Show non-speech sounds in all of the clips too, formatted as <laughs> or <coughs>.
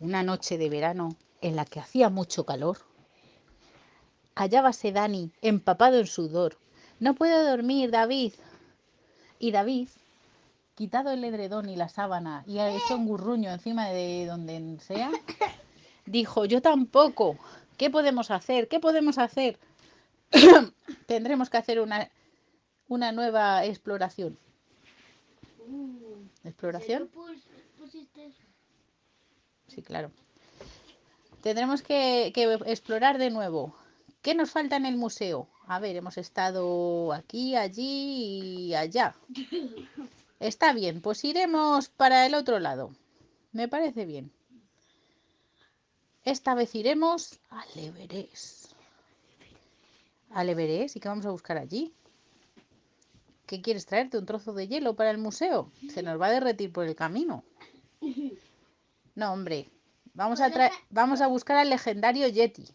una noche de verano en la que hacía mucho calor. Hallábase Dani, empapado en sudor. No puedo dormir, David. Y David, quitado el edredón y la sábana y ha hecho un gurruño encima de donde sea, dijo, yo tampoco. ¿Qué podemos hacer? ¿Qué podemos hacer? <coughs> Tendremos que hacer una, una nueva exploración. ¿Exploración? Sí, claro. Tendremos que, explorar de nuevo. ¿Qué nos falta en el museo? A ver, hemos estado aquí, allí y allá. Está bien, pues iremos para el otro lado. Me parece bien. Esta vez iremos al Everest. ¿Al Everest? ¿Y qué vamos a buscar allí? ¿Qué quieres traerte? ¿Un trozo de hielo para el museo? Se nos va a derretir por el camino. No, hombre. Vamos a, vamos a buscar al legendario Yeti.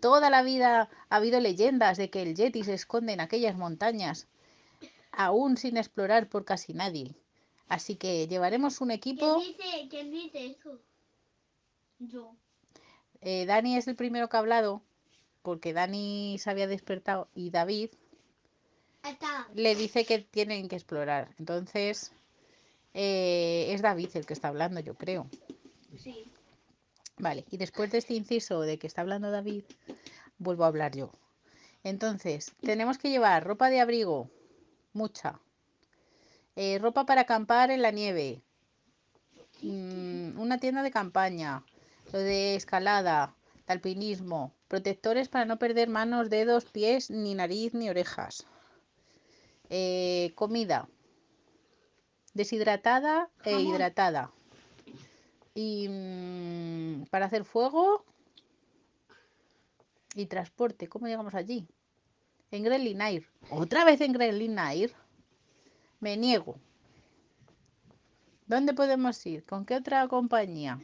Toda la vida ha habido leyendas de que el Yeti se esconde en aquellas montañas, aún sin explorar por casi nadie. Así que llevaremos un equipo. ¿Quién dice, eso? Yo. Eh, Dani es el primero que ha hablado, porque Dani se había despertado y David le dice que tienen que explorar. Entonces, eh, es David el que está hablando, yo creo. Sí. Vale, y después de este inciso de que está hablando David, vuelvo a hablar yo. Entonces, tenemos que llevar ropa de abrigo, mucha. Eh, ropa para acampar en la nieve. Mm, una tienda de campaña. Lo de escalada, alpinismo. Protectores para no perder manos, dedos, pies, ni nariz, ni orejas. Eh, comida. Deshidratada e hidratada. Y mm, para hacer fuego y transporte. ¿Cómo llegamos allí? En Gremlin Air. ¿Otra vez en Gremlin Air? Me niego. ¿Dónde podemos ir? ¿Con qué otra compañía?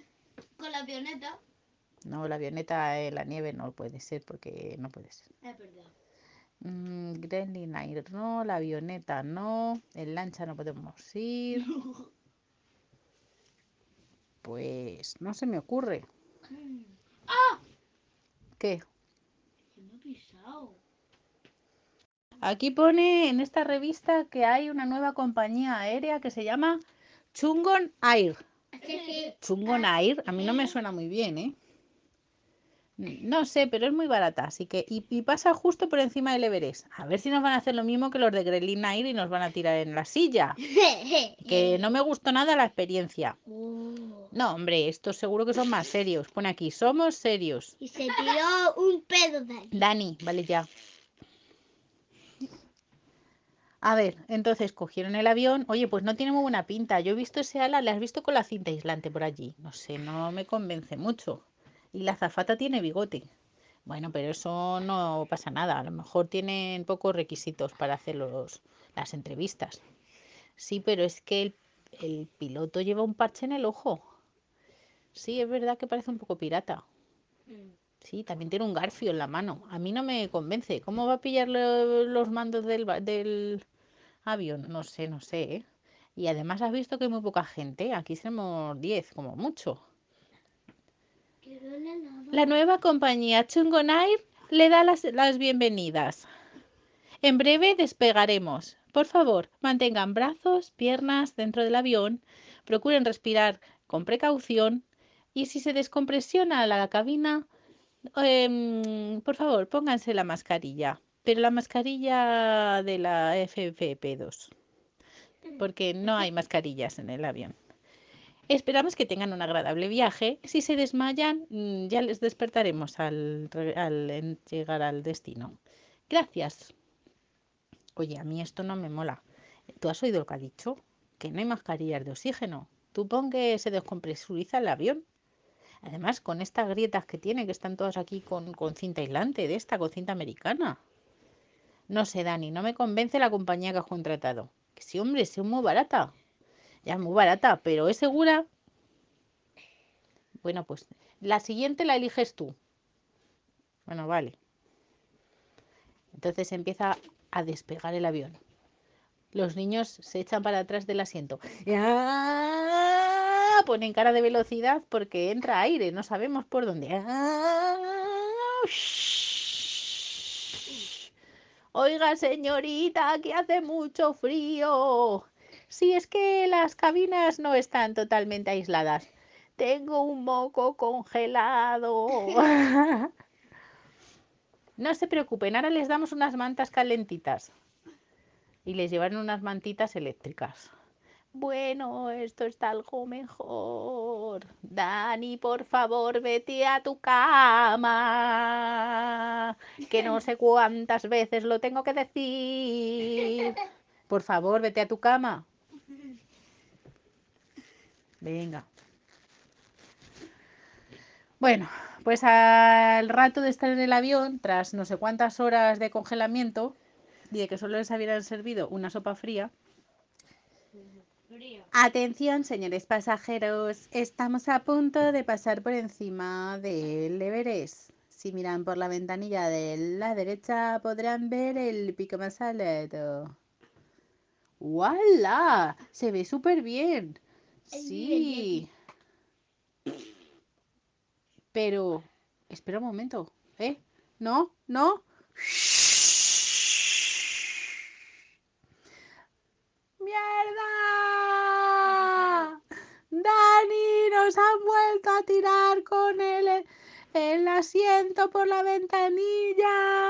Con la avioneta. No, la avioneta en la nieve no puede ser porque no puede ser. Es verdad. Mm, Gremlin Air no, la avioneta no, en lancha no podemos ir. Pues no se me ocurre. ¡Ah! ¿Qué? Pisado. Aquí pone en esta revista que hay una nueva compañía aérea que se llama Chungon Air. Chungon Air, a mí no me suena muy bien, ¿eh? No sé, pero es muy barata, así que... Y, y pasa justo por encima del Everest. A ver si nos van a hacer lo mismo que los de Gremlin Air y nos van a tirar en la silla. <laughs> Que no me gustó nada la experiencia. Oh. No, hombre, estos seguro que son más serios. Pone aquí, somos serios. Y se tiró un pedo ahí. Dani, vale ya. A ver, entonces cogieron el avión. Oye, pues no tiene muy buena pinta. Yo he visto ese ala, ¿le has visto con la cinta aislante por allí? No sé, no me convence mucho. Y la zafata tiene bigote. Bueno, pero eso no pasa nada. A lo mejor tienen pocos requisitos para hacer los, las entrevistas. Sí, pero es que el, piloto lleva un parche en el ojo. Sí, es verdad que parece un poco pirata. Sí, también tiene un garfio en la mano. A mí no me convence. ¿Cómo va a pillar lo- los mandos del, del avión? No sé, no sé. ¿eh? Y además has visto que hay muy poca gente. Aquí somos 10, como mucho. La nueva compañía Chungon Air le da las, las bienvenidas. En breve despegaremos. Por favor, mantengan brazos, piernas dentro del avión, procuren respirar con precaución y si se descompresiona la cabina, em, por favor, pónganse la mascarilla, pero la mascarilla de la FFP2, porque no hay mascarillas en el avión. Esperamos que tengan un agradable viaje. Si se desmayan, mm, ya les despertaremos al, al llegar al destino. Gracias. Oye, a mí esto no me mola. ¿Tú has oído lo que ha dicho? Que no hay mascarillas de oxígeno. Tú pon que se descompresuriza el avión. Además, con estas grietas que tiene, que están todas aquí con, cinta aislante, de esta, con cinta americana. No sé, Dani, no me convence la compañía que has contratado. Que sí, hombre, es muy barata. Ya es muy barata, pero es segura. Bueno, pues la siguiente la eliges tú. Bueno, vale. Entonces empieza a despegar el avión. Los niños se echan para atrás del asiento. ¡Ah! ponen cara de velocidad porque entra aire, no sabemos por dónde. Oiga, señorita, que hace mucho frío. Si es que las cabinas no están totalmente aisladas. Tengo un moco congelado. <laughs> no se preocupen, ahora les damos unas mantas calentitas. Y les llevaron unas mantitas eléctricas. Bueno, esto está algo mejor. Dani, por favor, vete a tu cama. Que no sé cuántas veces lo tengo que decir. Por favor, vete a tu cama. Venga. Bueno, pues al rato de estar en el avión, tras no sé cuántas horas de congelamiento y de que solo les habían servido una sopa fría, Atención, señores pasajeros, estamos a punto de pasar por encima del Everest. Si miran por la ventanilla de la derecha podrán ver el pico más alto. ¡Wala! Se ve súper bien. Sí. Pero, espera un momento. ¿Eh? ¿No? ¿No? ¡Mierda! <laughs> Dani, nos han vuelto a tirar con el, el asiento por la ventanilla.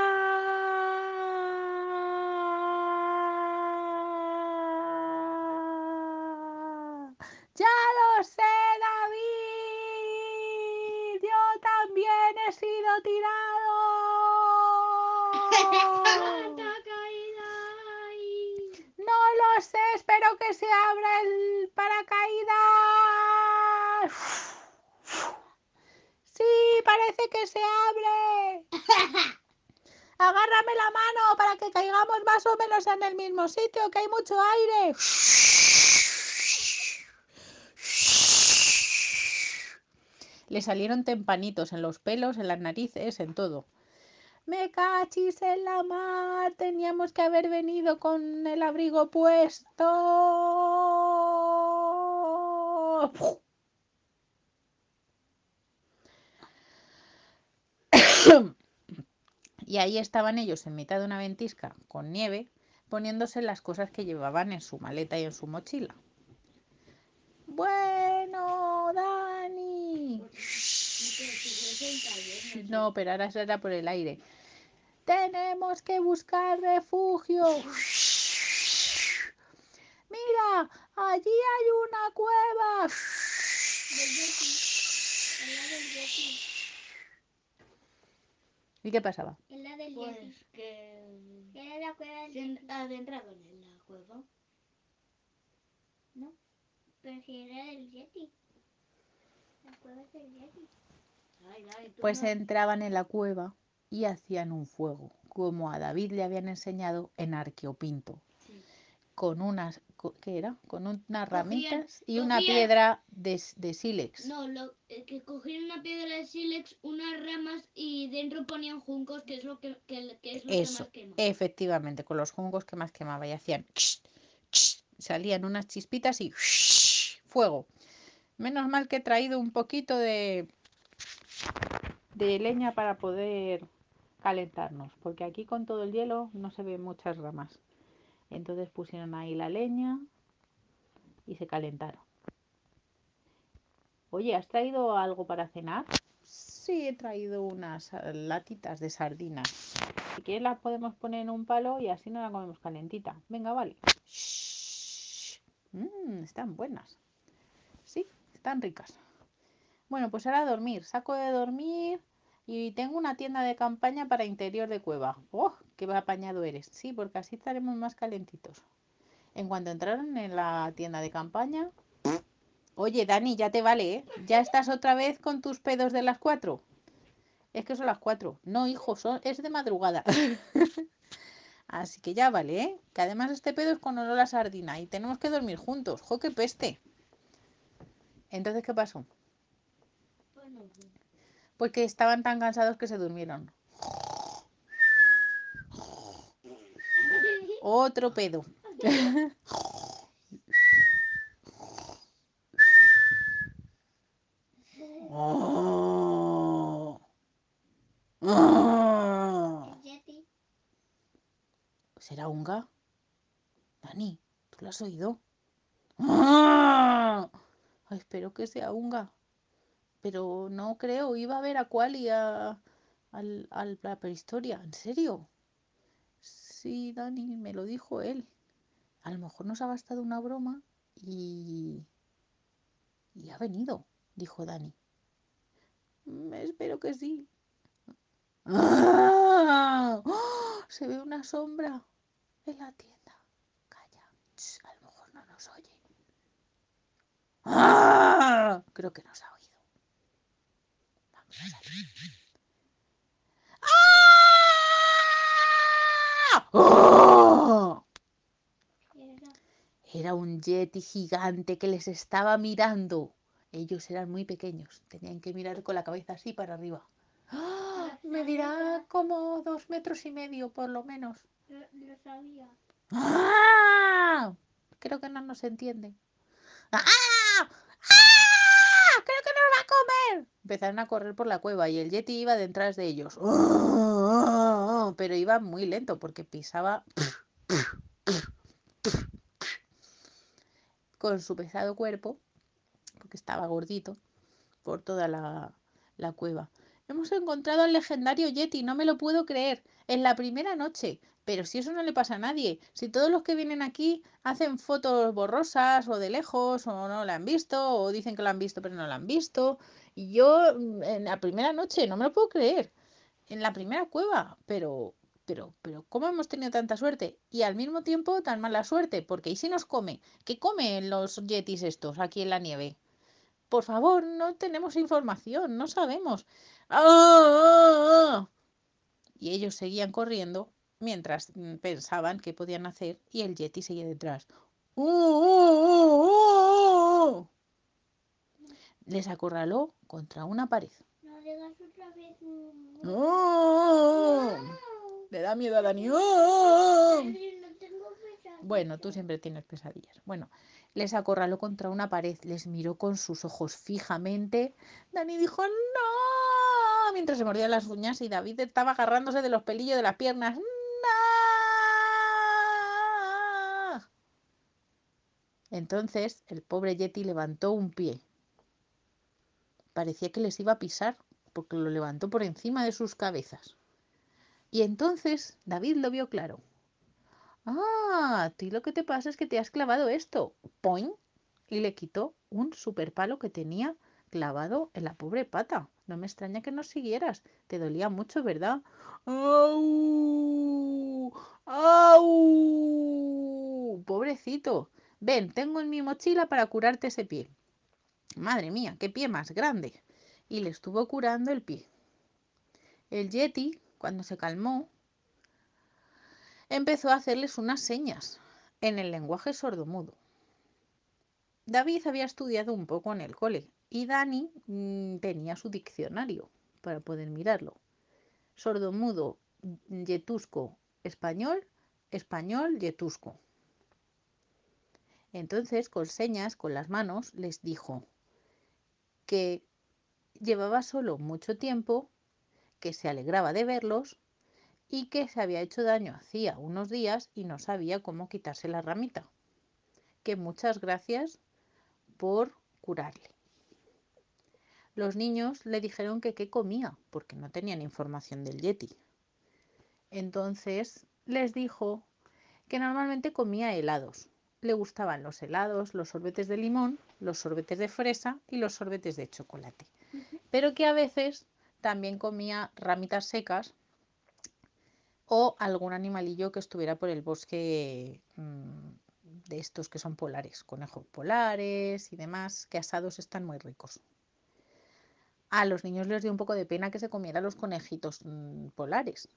Ya lo sé, David. Yo también he sido tirado. <laughs> No lo sé, espero que se abra el paracaídas. <laughs> Sí, parece que se abre. <laughs> Agárrame la mano para que caigamos más o menos en el mismo sitio, que hay mucho aire. Le salieron tempanitos en los pelos, en las narices, en todo. Me cachis en la mar, teníamos que haber venido con el abrigo puesto. <coughs> Y ahí estaban ellos en mitad de una ventisca con nieve, poniéndose las cosas que llevaban en su maleta y en su mochila. Bueno, Dani. No, pero ahora será por el aire. Tenemos que buscar refugio. Mira, allí hay una cueva. ¿Y qué pasaba? En la del Pues Yeti. que Era la cueva del se adentrado en la cueva. Pero si era del Yeti. La cueva es del Yeti. Pues entraban en la cueva y hacían un fuego, como a David le habían enseñado en Arqueopinto, Sí. con unas, ¿qué era? Con unas ramitas y una cogían- piedra de, de sílex. No, lo, que cogían una piedra de sílex, unas ramas y dentro ponían juncos, que es lo que, que, que es lo Eso, que más quema. efectivamente, con los juncos que más quemaba y hacían salían unas chispitas y fuego. Menos mal que he traído un poquito de de leña para poder calentarnos, porque aquí con todo el hielo no se ven muchas ramas. Entonces pusieron ahí la leña y se calentaron. Oye, ¿has traído algo para cenar? Sí, he traído unas ah, latitas de sardinas. Si quieres las podemos poner en un palo y así no la comemos calentita. Venga, vale. Mmm, están buenas. Sí, están ricas. Bueno, pues ahora dormir. Saco de dormir y tengo una tienda de campaña para interior de cueva. ¡Oh, qué apañado eres! Sí, porque así estaremos más calentitos. En cuanto entraron en la tienda de campaña... Oye, Dani, ya te vale, ¿eh? ¿Ya estás otra vez con tus pedos de las cuatro? Es que son las cuatro. No, hijo, son... es de madrugada. <laughs> Así que ya vale, ¿eh? Que además este pedo es con olor a sardina y tenemos que dormir juntos. ¡Jo, qué peste! Entonces, ¿qué pasó? Porque estaban tan cansados que se durmieron. Otro pedo. ¿Será unga? Dani, ¿tú lo has oído? Espero que sea unga. Pero no creo, iba a ver a Quali a, al- la prehistoria. ¿En serio? Sí, Dani, me lo dijo él. A lo mejor nos ha gastado una broma y... y ha venido, dijo Dani. "Mm, espero que sí. <laughs> ¡Ah! ¡Oh! Se ve una sombra en la tienda. Calla. A lo mejor no nos oye. ¡Ah! Creo que nos ha oído. Vamos a salir. ¡Ah! ¡Oh! Era. Un yeti gigante que les estaba mirando. Ellos eran muy pequeños, tenían que mirar con la cabeza así para arriba. ¡Ah! Medirá como dos metros y medio, por lo menos. Lo, lo sabía. ¡Ah! Creo que no nos entiende. ¡Ah! ¡Ah! Creo que nos va Empezaron a correr por la cueva y el yeti iba detrás de ellos. <laughs> Pero iba muy lento porque pisaba con su pesado cuerpo, porque estaba gordito, por toda la, la cueva. Hemos encontrado al legendario Yeti, no me lo puedo creer, en la primera noche. Pero si eso no le pasa a nadie, si todos los que vienen aquí hacen fotos borrosas o de lejos o no la han visto o dicen que la han visto pero no la han visto, y yo mm, en la primera noche no me lo puedo creer, en la primera cueva, pero pero pero ¿cómo hemos tenido tanta suerte? Y al mismo tiempo tan mala suerte, porque ¿y si nos come? ¿Qué comen los yetis estos aquí en la nieve? Por favor, no tenemos información, no sabemos. ¡Ah! Y ellos seguían corriendo mientras mm, pensaban qué podían hacer y el Yeti seguía detrás. ¡Uh! Les acorraló contra una pared. No digas otra vez. Le da miedo a Dani. ¡Oh! Dani, no tengo pesadillas. Bueno, tú siempre tienes pesadillas. Bueno, les acorraló contra una pared, les miró con sus ojos fijamente. Dani dijo ¡No! Mientras se mordía las uñas y David estaba agarrándose de los pelillos de las piernas. ¡No! Entonces el pobre Yeti levantó un pie. Parecía que les iba a pisar porque lo levantó por encima de sus cabezas. Y entonces David lo vio claro. Ah, a ti lo que te pasa es que te has clavado esto. ¡Poing! Y le quitó un super palo que tenía clavado en la pobre pata. No me extraña que nos siguieras. Te dolía mucho, ¿verdad? ¡Au! ¡Au! Pobrecito. Ven, tengo en mi mochila para curarte ese pie. Madre mía, qué pie más grande. Y le estuvo curando el pie. El Yeti, cuando se calmó, empezó a hacerles unas señas en el lenguaje sordomudo. David había estudiado un poco en el cole y Dani mm, tenía su diccionario para poder mirarlo. Sordomudo, yetusco, español, español, yetusco. Entonces, con señas, con las manos, les dijo que llevaba solo mucho tiempo, que se alegraba de verlos y que se había hecho daño hacía unos días y no sabía cómo quitarse la ramita. Que muchas gracias por curarle. Los niños le dijeron que qué comía, porque no tenían información del Yeti. Entonces les dijo que normalmente comía helados. Le gustaban los helados, los sorbetes de limón, los sorbetes de fresa y los sorbetes de chocolate. Pero que a veces también comía ramitas secas o algún animalillo que estuviera por el bosque mmm, de estos que son polares, conejos polares y demás, que asados están muy ricos. A los niños les dio un poco de pena que se comiera los conejitos mmm, polares,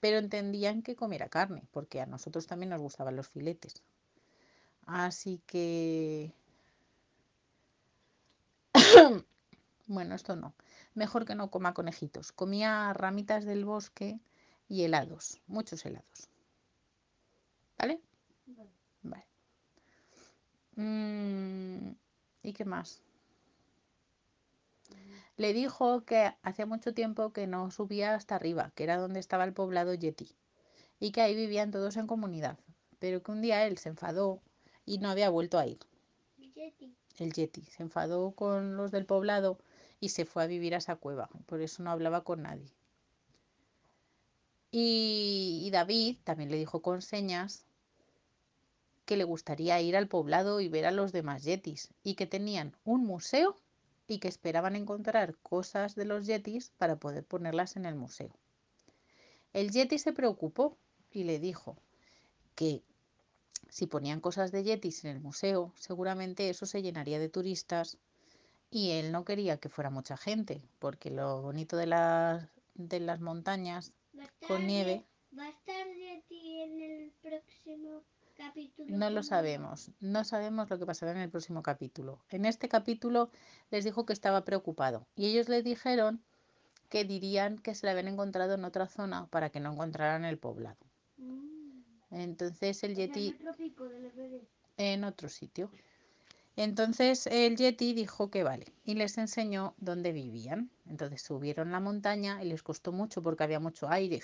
pero entendían que comiera carne, porque a nosotros también nos gustaban los filetes. Así que... <coughs> bueno, esto no. Mejor que no coma conejitos. Comía ramitas del bosque y helados, muchos helados. ¿Vale? Vale. Vale. Mm, ¿Y qué más? Le dijo que hacía mucho tiempo que no subía hasta arriba, que era donde estaba el poblado Yeti. y que ahí vivían todos en comunidad, pero que un día él se enfadó y no había vuelto a ir. El Yeti se enfadó con los del poblado y se fue a vivir a esa cueva, por eso no hablaba con nadie. Y, y David también le dijo con señas que le gustaría ir al poblado y ver a los demás yetis y que tenían un museo y que esperaban encontrar cosas de los yetis para poder ponerlas en el museo. El yeti se preocupó y le dijo que si ponían cosas de yetis en el museo, seguramente eso se llenaría de turistas y él no quería que fuera mucha gente, porque lo bonito de las, de las montañas ¿Va a estar con nieve ¿Va a estar Yeti en el próximo capítulo? No lo sabemos, no sabemos lo que pasará en el próximo capítulo. En este capítulo les dijo que estaba preocupado y ellos le dijeron que dirían que se le habían encontrado en otra zona para que no encontraran el poblado. Entonces el Yeti en otro pico del Everest. en otro sitio. Entonces el Yeti dijo que vale y les enseñó dónde vivían. Entonces subieron la montaña y les costó mucho porque había mucho aire.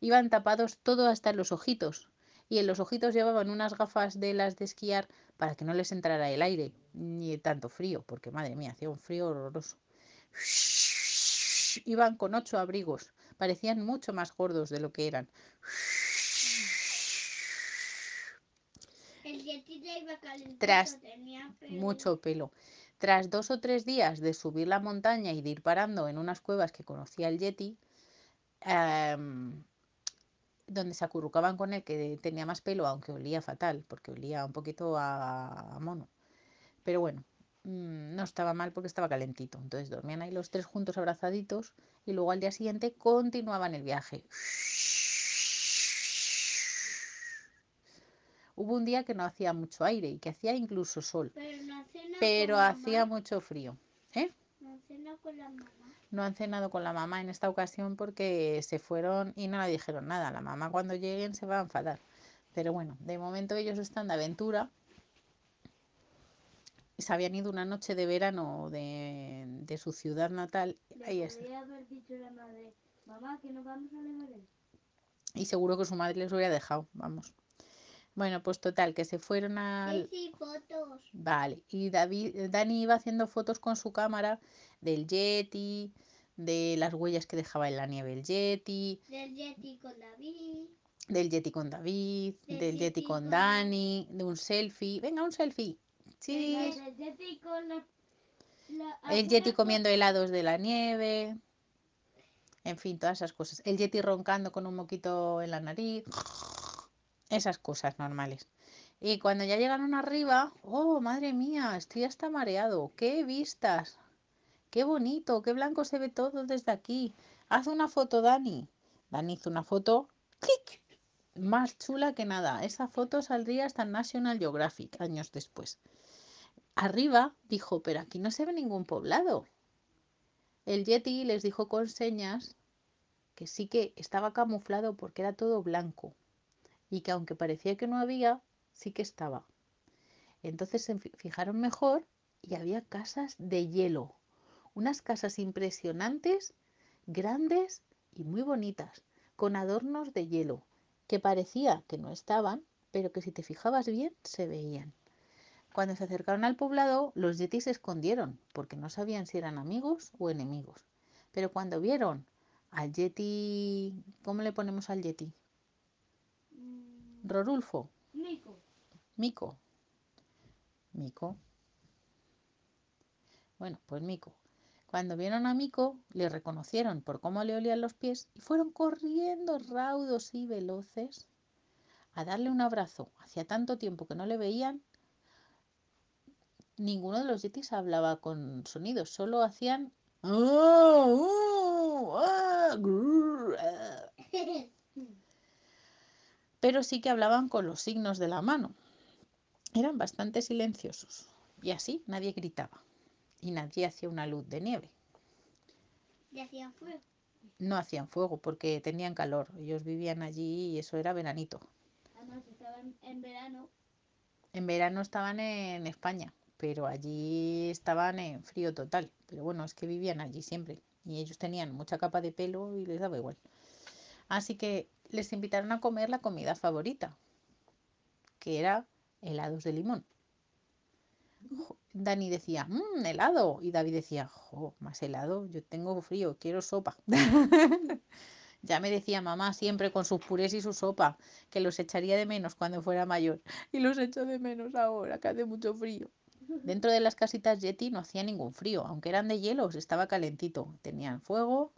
Iban tapados todo hasta los ojitos y en los ojitos llevaban unas gafas de las de esquiar para que no les entrara el aire ni tanto frío, porque madre mía, hacía un frío horroroso. Iban con ocho abrigos, parecían mucho más gordos de lo que eran. El iba Tras tenía pelo. mucho pelo. Tras dos o tres días de subir la montaña y de ir parando en unas cuevas que conocía el Yeti, em, donde se acurrucaban con él, que tenía más pelo, aunque olía fatal, porque olía un poquito a, a mono. Pero bueno, no estaba mal porque estaba calentito. Entonces dormían ahí los tres juntos abrazaditos y luego al día siguiente continuaban el viaje. Hubo un día que no hacía mucho aire y que hacía incluso sol, Pero no hacía mamá. mucho frío. ¿Eh? No cena con la mamá. No han cenado con la mamá en esta ocasión porque se fueron y no le dijeron nada. La mamá cuando lleguen se va a enfadar. Pero bueno, de momento ellos están de aventura. Se habían ido una noche de verano de, de su ciudad natal. Le Ahí es. podría haber dicho la madre, mamá, que nos vamos al Everest. Y seguro que su madre les hubiera dejado, vamos. Bueno, pues total, que se fueron al... Sí, sí, fotos. Vale, y David, Dani iba haciendo fotos con su cámara del Yeti, de las huellas que dejaba en la nieve el Yeti, Del Yeti con David. del Yeti con David, Del del Yeti Yeti con con- Dani, de un selfie. Venga, un selfie. Sí. La del Yeti con la... la El Yeti comiendo helados de la nieve. En fin, todas esas cosas. El Yeti roncando con un moquito en la nariz. Esas cosas normales. Y cuando ya llegaron arriba, oh, madre mía, estoy hasta mareado. ¡Qué vistas! ¡Qué bonito! ¡Qué blanco se ve todo desde aquí! Haz una foto, Dani. Dani hizo una foto. ¡clic! Más chula que nada. Esa foto saldría hasta National Geographic años después. Arriba dijo, pero aquí no se ve ningún poblado. El Yeti les dijo con señas que sí que estaba camuflado porque era todo blanco y que aunque parecía que no había, sí que estaba. Entonces se fi- fijaron mejor y había casas de hielo, unas casas impresionantes, grandes y muy bonitas, con adornos de hielo, que parecía que no estaban, pero que si te fijabas bien se veían. Cuando se acercaron al poblado, los yetis se escondieron, porque no sabían si eran amigos o enemigos. Pero cuando vieron al yeti, ¿cómo le ponemos al yeti? Mm, Rodulfo, Mico. Mico. Mico. Bueno, pues Mico. Cuando vieron a Mico, le reconocieron por cómo le olían los pies y fueron corriendo raudos y veloces a darle un abrazo. Hacía tanto tiempo que no le veían. Ninguno de los yetis hablaba con sonidos, solo hacían... Pero sí que hablaban con los signos de la mano. Eran bastante silenciosos. Y así nadie gritaba. Y nadie hacía una luz de nieve. Y hacían fuego. No hacían fuego porque tenían calor. Ellos vivían allí y eso era veranito. Además, estaban en verano. En verano estaban en España, pero allí estaban en frío total. Pero bueno, es que vivían allí siempre. Y ellos tenían mucha capa de pelo y les daba igual. Así que les invitaron a comer la comida favorita, que era helados de limón. Dani decía, mmm, helado. Y David decía, jo, más helado, yo tengo frío, quiero sopa. <laughs> ya me decía mamá siempre con sus purés y su sopa, que los echaría de menos cuando fuera mayor. Y los echo de menos ahora, que hace mucho frío. Dentro de las casitas Yeti no hacía ningún frío, aunque eran de hielo, estaba calentito. Tenían fuego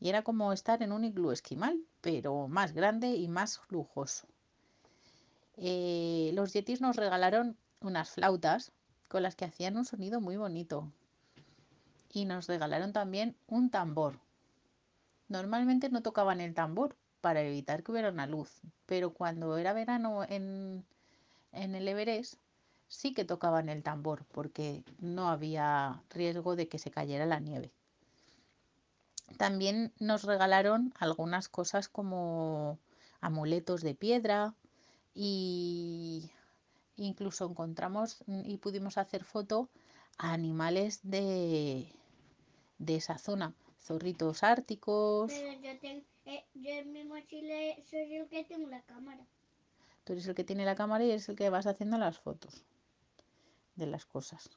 y era como estar en un iglú esquimal, pero más grande y más lujoso. Eh, los Yetis nos regalaron unas flautas con las que hacían un sonido muy bonito. Y nos regalaron también un tambor. Normalmente no tocaban el tambor para evitar que hubiera una luz, pero cuando era verano en, en el Everest sí que tocaban el tambor porque no había riesgo de que se cayera la nieve. También nos regalaron algunas cosas como amuletos de piedra y incluso encontramos mm, y pudimos hacer foto a animales de, de esa zona, zorritos árticos. Pero yo, tengo, eh, yo en mi mochila soy el que tengo la cámara. Tú eres el que tiene la cámara y eres el que vas haciendo las fotos de las cosas.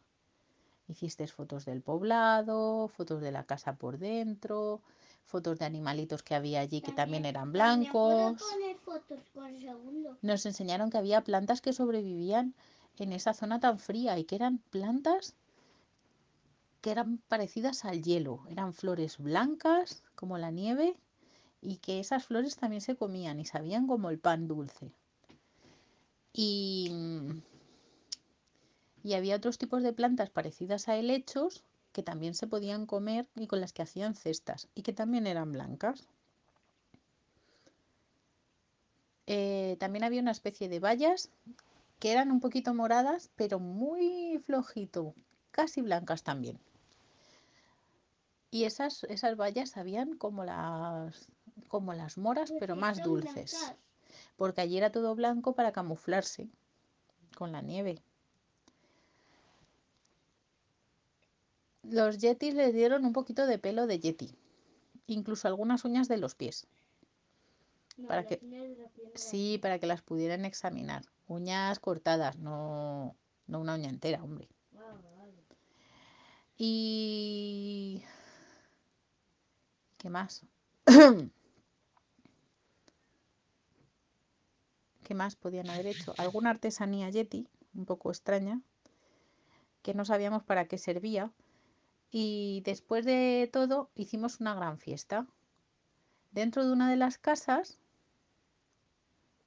Hiciste fotos del poblado, fotos de la casa por dentro, fotos de animalitos que había allí que también eran también blancos. poner fotos por segundo. Nos enseñaron que había plantas que sobrevivían en esa zona tan fría y que eran plantas que eran parecidas al hielo. Eran flores blancas como la nieve y que esas flores también se comían y sabían como el pan dulce. Y, mm, y había otros tipos de plantas parecidas a helechos que también se podían comer y con las que hacían cestas y que también eran blancas. Eh, también había una especie de bayas que eran un poquito moradas, pero muy flojito, casi blancas también. Y esas, esas bayas sabían como las, como las moras, pero más dulces. Porque allí era todo blanco para camuflarse con la nieve. Los yetis les dieron un poquito de pelo de yeti, incluso algunas uñas de los pies. No, Para que- Sí, para que las pudieran examinar. Uñas cortadas, no, no una uña entera, hombre. vale. Y... ¿Qué más? <coughs> ¿Qué más podían haber hecho? Alguna artesanía yeti, un poco extraña, que no sabíamos para qué servía. Y después de todo hicimos una gran fiesta. Dentro de una de las casas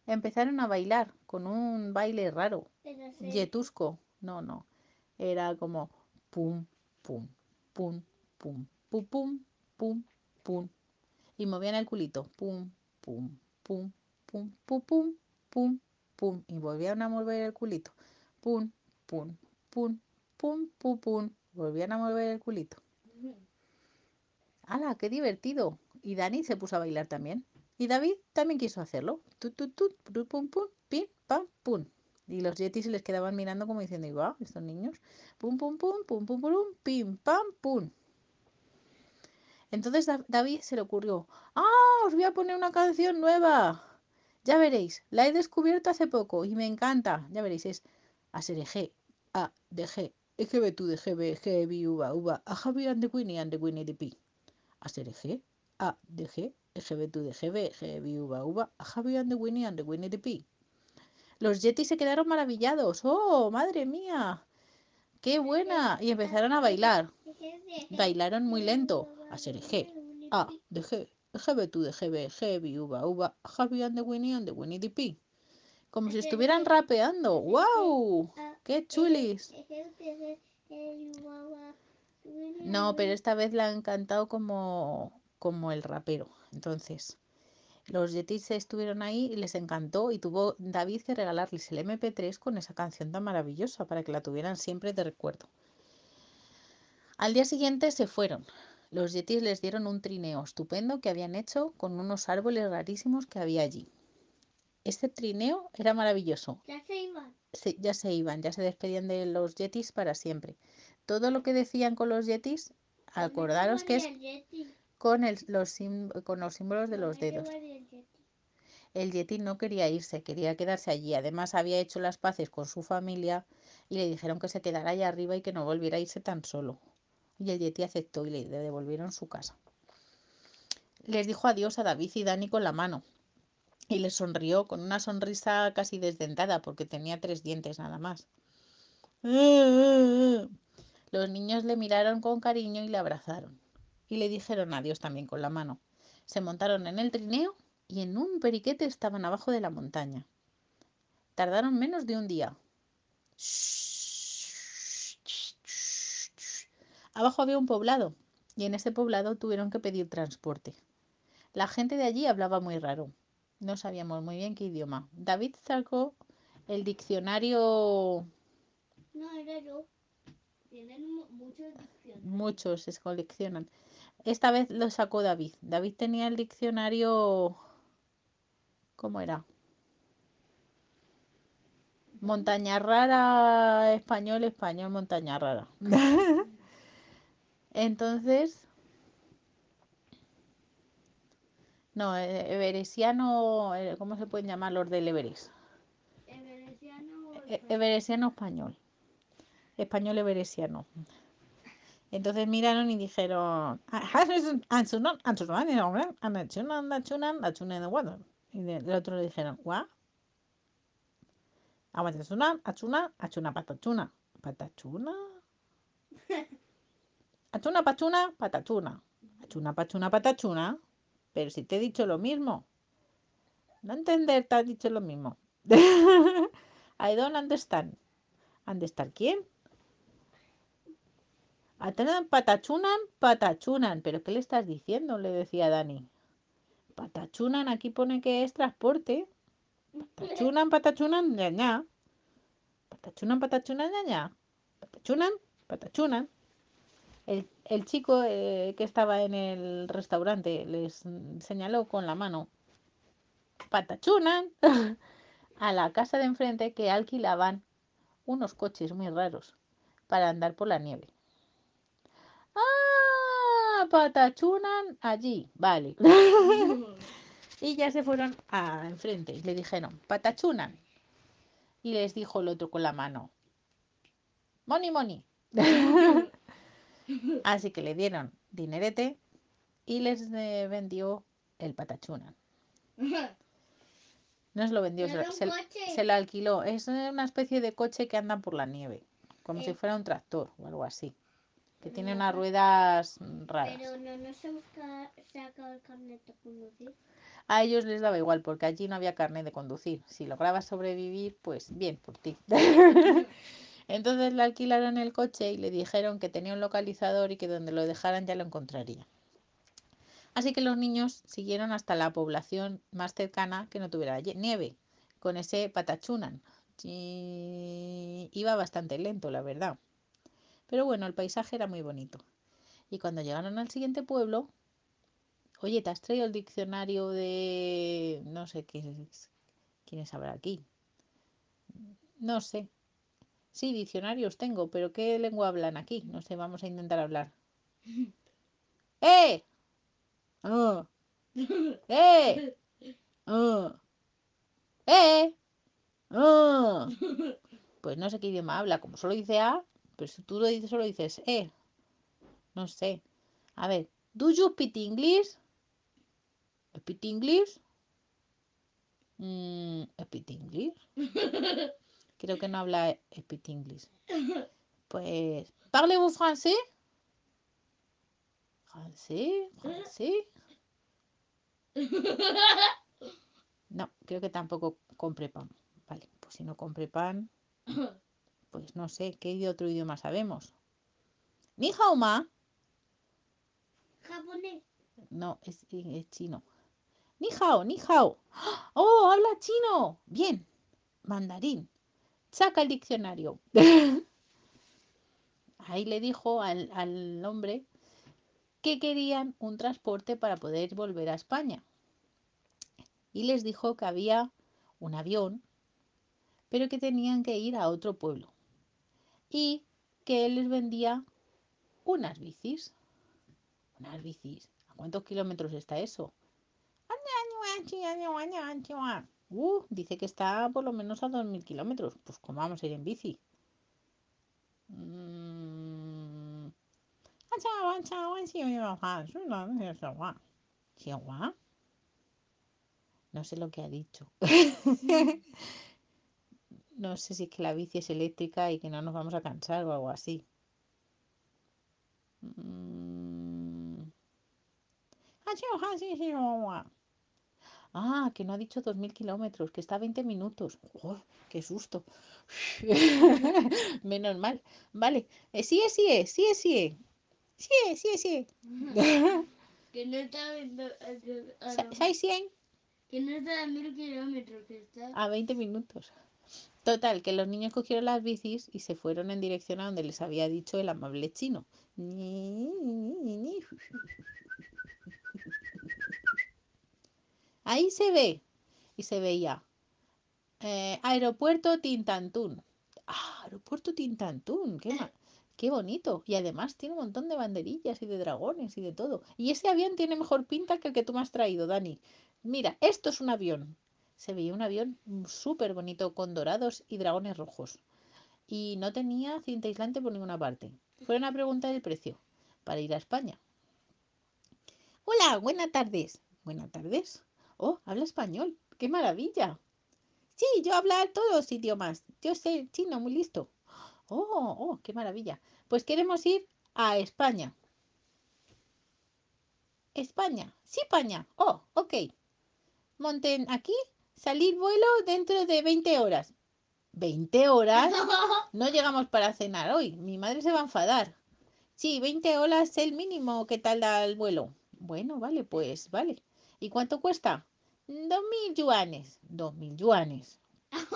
empezaron a bailar con un baile raro, sí. yetusco. No, no. Era como pum, pum, pum, pum, pum, pum, pum, pum. Y movían el culito. Pum, pum, pum, pum, pum, pum, pum, pum. Y volvían a mover el culito. Pum, pum, pum, pum, pum, pum. Volvían a mover el culito. ¡Hala, qué divertido! Y Dani se puso a bailar también. Y David también quiso hacerlo. Tut, pru, pum, pum, pim, pam, pum. Y los yetis se les quedaban mirando como diciendo, igual, estos niños. Pum, pum, pum, pum, pum, pum, pim, pam, pum. Entonces Da- David se le ocurrió, ¡ah! Os voy a poner una canción nueva. Ya veréis, la he descubierto hace poco y me encanta. Ya veréis, es A ser A de G, E G B tú de G B, G B U V, V, A de G, E tú de G B, G B U V, V, A Javi and the Winnie and the Winnie the Pooh. Los yetis se quedaron maravillados. ¡Oh, madre mía! ¡Qué buena! Y empezaron a bailar. Bailaron muy lento. A ser G, A de G, tú de G B, G B U V, V, A Javi and the Winnie and the Winnie the Pooh. Como si estuvieran rapeando. ¡Wow! ¡Qué chulis! No, pero esta vez la han cantado como, como el rapero. Entonces, los Yetis estuvieron ahí y les encantó y tuvo David que regalarles el MP3 con esa canción tan maravillosa para que la tuvieran siempre de recuerdo. Al día siguiente se fueron. Los Yetis les dieron un trineo estupendo que habían hecho con unos árboles rarísimos que había allí. Este trineo era maravilloso. Se- ya se iban, ya se despedían de los yetis para siempre. Todo lo que decían con los yetis Acordaros que es con, el- los, con los símbolos de los ¿Dónde dedos. llevaría el Yeti? El Yeti no quería irse, quería quedarse allí. Además, había hecho las paces con su familia y le dijeron que se quedara allá arriba y que no volviera a irse tan solo. Y el Yeti aceptó y le devolvieron su casa. Les dijo adiós a David y Dani con la mano y les sonrió con una sonrisa casi desdentada porque tenía tres dientes nada más. <laughs> Los niños le miraron con cariño y le abrazaron y le dijeron adiós también con la mano. Se montaron en el trineo y en un periquete estaban abajo de la montaña. Tardaron menos de un día. Abajo había un poblado y en ese poblado tuvieron que pedir transporte. La gente de allí hablaba muy raro. No sabíamos muy bien qué idioma. David sacó el diccionario, No, era yo. Tienen mu- muchos diccionarios. muchos se coleccionan. Esta vez lo sacó David. David tenía el diccionario, ¿cómo era? Montaña rara, español, español, montaña rara. <laughs> Entonces, no, eh, everesiano, eh, ¿cómo se pueden llamar los del Everest? Everesiano, E- Everesiano español. Español everesiano. Entonces miraron y dijeron, y de- el otro le dijeron, ¿what? Aguantasunan, achuna, achuna patachuna. ¿Patachuna? Achuna pachuna, patachuna. Achuna pachuna, patachuna. Pero si te he dicho lo mismo. No entender, te has dicho lo mismo. <laughs> I don't understand. ¿Understand quién? Atanan patachunan, patachunan. ¿Pero qué le estás diciendo? Le decía Dani. Patachunan, aquí pone que es transporte. Patachunan, patachunan, ña, ña. Patachunan, patachunan, ña, ña. Patachunan, patachunan. El, el chico eh, que estaba en el restaurante les señaló con la mano. Patachunan. <laughs> a la casa de enfrente que alquilaban unos coches muy raros para andar por la nieve. ¡Ah! Patachunan allí, vale. <laughs> y ya se fueron a enfrente y le dijeron, patachunan. Y les dijo el otro con la mano, money, money. <laughs> Así que le dieron dinerete y les eh, vendió el patachunan. <laughs> No se lo vendió, se, lo- se- se alquiló. Es una especie de coche que anda por la nieve, como si Eh. fuera un tractor o algo así. Que tiene No, unas ruedas raras. Pero no busca- sacado el carnet de conducir. A ellos les daba igual porque allí no había carnet de conducir. Si lograbas sobrevivir, pues bien por ti. <laughs> Entonces le alquilaron el coche y le dijeron que tenía un localizador y que donde lo dejaran ya lo encontraría. Así que los niños siguieron hasta la población más cercana que no tuviera nieve, con ese patachunan. Iba bastante lento, la verdad. Pero bueno, el paisaje era muy bonito. Y cuando llegaron al siguiente pueblo, oye, ¿te has traído el diccionario de... no sé es... ¿Quiénes habrá aquí? No sé. Sí, diccionarios tengo, pero ¿qué lengua hablan aquí? No sé, vamos a intentar hablar. ¡Eh! ¡Ah! ¡Eh! ¡Ah! ¡Eh! ¡Ah! Pues no sé qué idioma habla, como solo dice A, pero si tú lo dices, solo dices E. No sé. A ver, ¿do you speak English? ¿Speak English? Mm, ¿Speak English? Creo que no habla speak English. Pues, ¿parlez-vous français? ¿Francés? ¿Francés? No, creo que tampoco compre pan. Vale, pues si no compre pan, pues no sé, ¿qué otro idioma sabemos? Ni hao ma. Japonés. No, es, es chino. Ni hao, ni hao. ¡Oh, habla chino! Bien. Mandarín. Saca el diccionario. <laughs> Ahí le dijo al, al hombre que querían un transporte para poder volver a España. Y les dijo que había un avión, pero que tenían que ir a otro pueblo. Y que él les vendía unas bicis. Unas bicis. ¿A cuántos kilómetros está eso? Uh, dice que está por lo menos a 2.000 kilómetros. Pues ¿cómo vamos a ir en bici? Mm. No sé lo que ha dicho. No sé si es que la bici es eléctrica y que no nos vamos a cansar o algo así. Mm. Ah, que no ha dicho 2.000 kilómetros, que está a 20 minutos. ¡Oh, ¡Qué susto! Menos mal. Vale. Eh, sí es, sí es, sí es, sí es. Sí es, sí es, sí. Que no está a- a- a- Sa- ¿Sabes 100? que no está a mil kilómetros, que está. A 20 minutos. Total, que los niños cogieron las bicis y se fueron en dirección a donde les había dicho el amable chino. Ahí se ve. Y se veía. eh, aeropuerto Tintantún. Ah, aeropuerto Tintantún. Qué, qué bonito. Y además tiene un montón de banderillas y de dragones y de todo. Y ese avión tiene mejor pinta que el que tú me has traído, Dani. Mira, esto es un avión. Se veía un avión súper bonito con dorados y dragones rojos. Y no tenía cinta aislante por ninguna parte. Fueron a preguntar el precio para ir a España. Hola, buenas tardes. Buenas tardes. Oh, habla español. ¡Qué maravilla! Sí, yo hablo todos los idiomas. Yo sé chino, muy listo. Oh, oh, qué maravilla. Pues queremos ir a España. España. Sí, España. Oh, ok. Monten aquí, salir vuelo dentro de 20 horas. ¿20 horas? <laughs> No llegamos para cenar hoy. Mi madre se va a enfadar. Sí, 20 horas es el mínimo que tarda el vuelo. Bueno, vale, pues vale. ¿Y cuánto cuesta? Dos mil yuanes. Dos mil yuanes.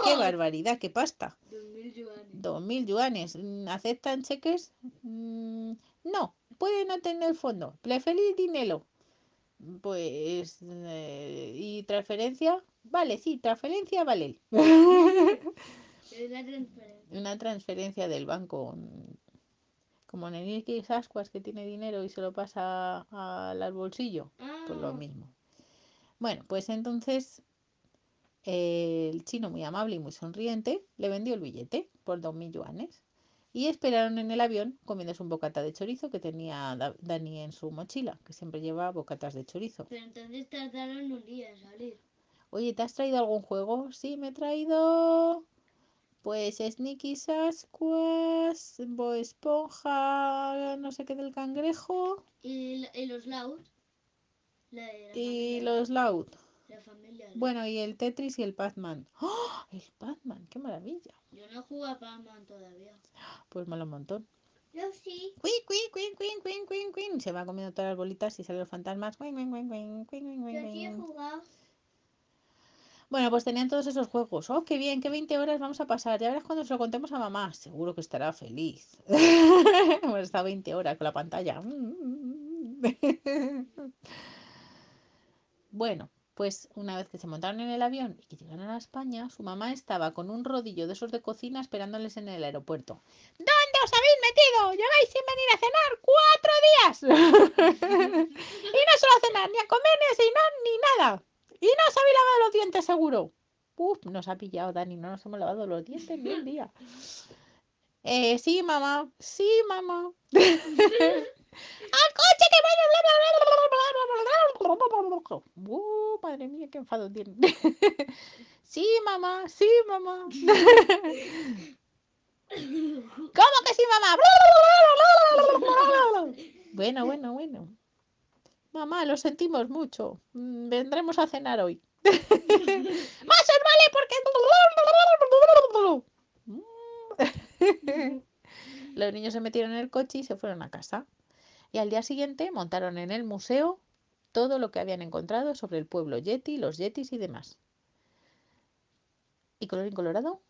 ¡Qué <laughs> barbaridad, qué pasta! Dos mil yuanes. Dos mil yuanes. Mm, ¿Aceptan cheques? Mm, No, puede no tener fondo. Preferir dinero. Pues... eh, ¿Y transferencia? Vale, sí, transferencia vale. La transferencia. Una transferencia del banco. Como Neniki Ascuas que tiene dinero y se lo pasa al bolsillo. Pues lo Ah, mismo. Bueno, pues entonces eh, el chino muy amable y muy sonriente le vendió el billete por dos mil yuanes. Y esperaron en el avión comiéndose un bocata de chorizo que tenía Da- Dani en su mochila, que siempre lleva bocatas de chorizo. pero entonces tardaron un día en salir. Oye, ¿te has traído algún juego? Sí, me he traído. Pues Sneaky Sasquatch, Bo Esponja, no sé qué del cangrejo Y, y los Loud. La, de la y familia, los Loud. La familia. Loud. Bueno, y el Tetris y el Pac-Man. ¡Oh! El Pac-Man, qué maravilla. Yo no juego a Pac-Man todavía. Pues mola un montón. Yo sí. Cui, cui, cui, cui, cui, cui, cui. Se va comiendo todas las bolitas y salen los fantasmas. Cui, cui, cui, cui, cui, cui, Yo sí he cui. jugado. Bueno, pues tenían todos esos juegos. Oh, qué bien, qué 20 horas vamos a pasar. Ya verás cuando se lo contemos a mamá. Seguro que estará feliz. Hemos estado 20 horas con la pantalla. <laughs> Bueno, pues una vez que se montaron en el avión y que llegaron a España, su mamá estaba con un rodillo de esos de cocina esperándoles en el aeropuerto. ¿Dónde os habéis metido? Lleváis sin venir a cenar cuatro días. <laughs> y no solo a cenar, ni a comer, ni a cenar, ni nada. Y no os habéis lavado los dientes, seguro. Uf, nos ha pillado Dani, no nos hemos lavado los dientes ni un día. Eh, sí, mamá, sí, mamá. <laughs> ¡Al coche que vaya! Uh, madre mía, qué enfado tiene. sí, mamá, sí, mamá. ¿Cómo que sí, mamá? bueno, bueno, bueno. Mamá, lo sentimos mucho. Mm, Vendremos a cenar hoy. Más os vale porque... Los niños se metieron en el coche y se fueron a casa. Y al día siguiente montaron en el museo todo lo que habían encontrado sobre el pueblo Yeti, los Yetis y demás. ¿Y colorín colorado?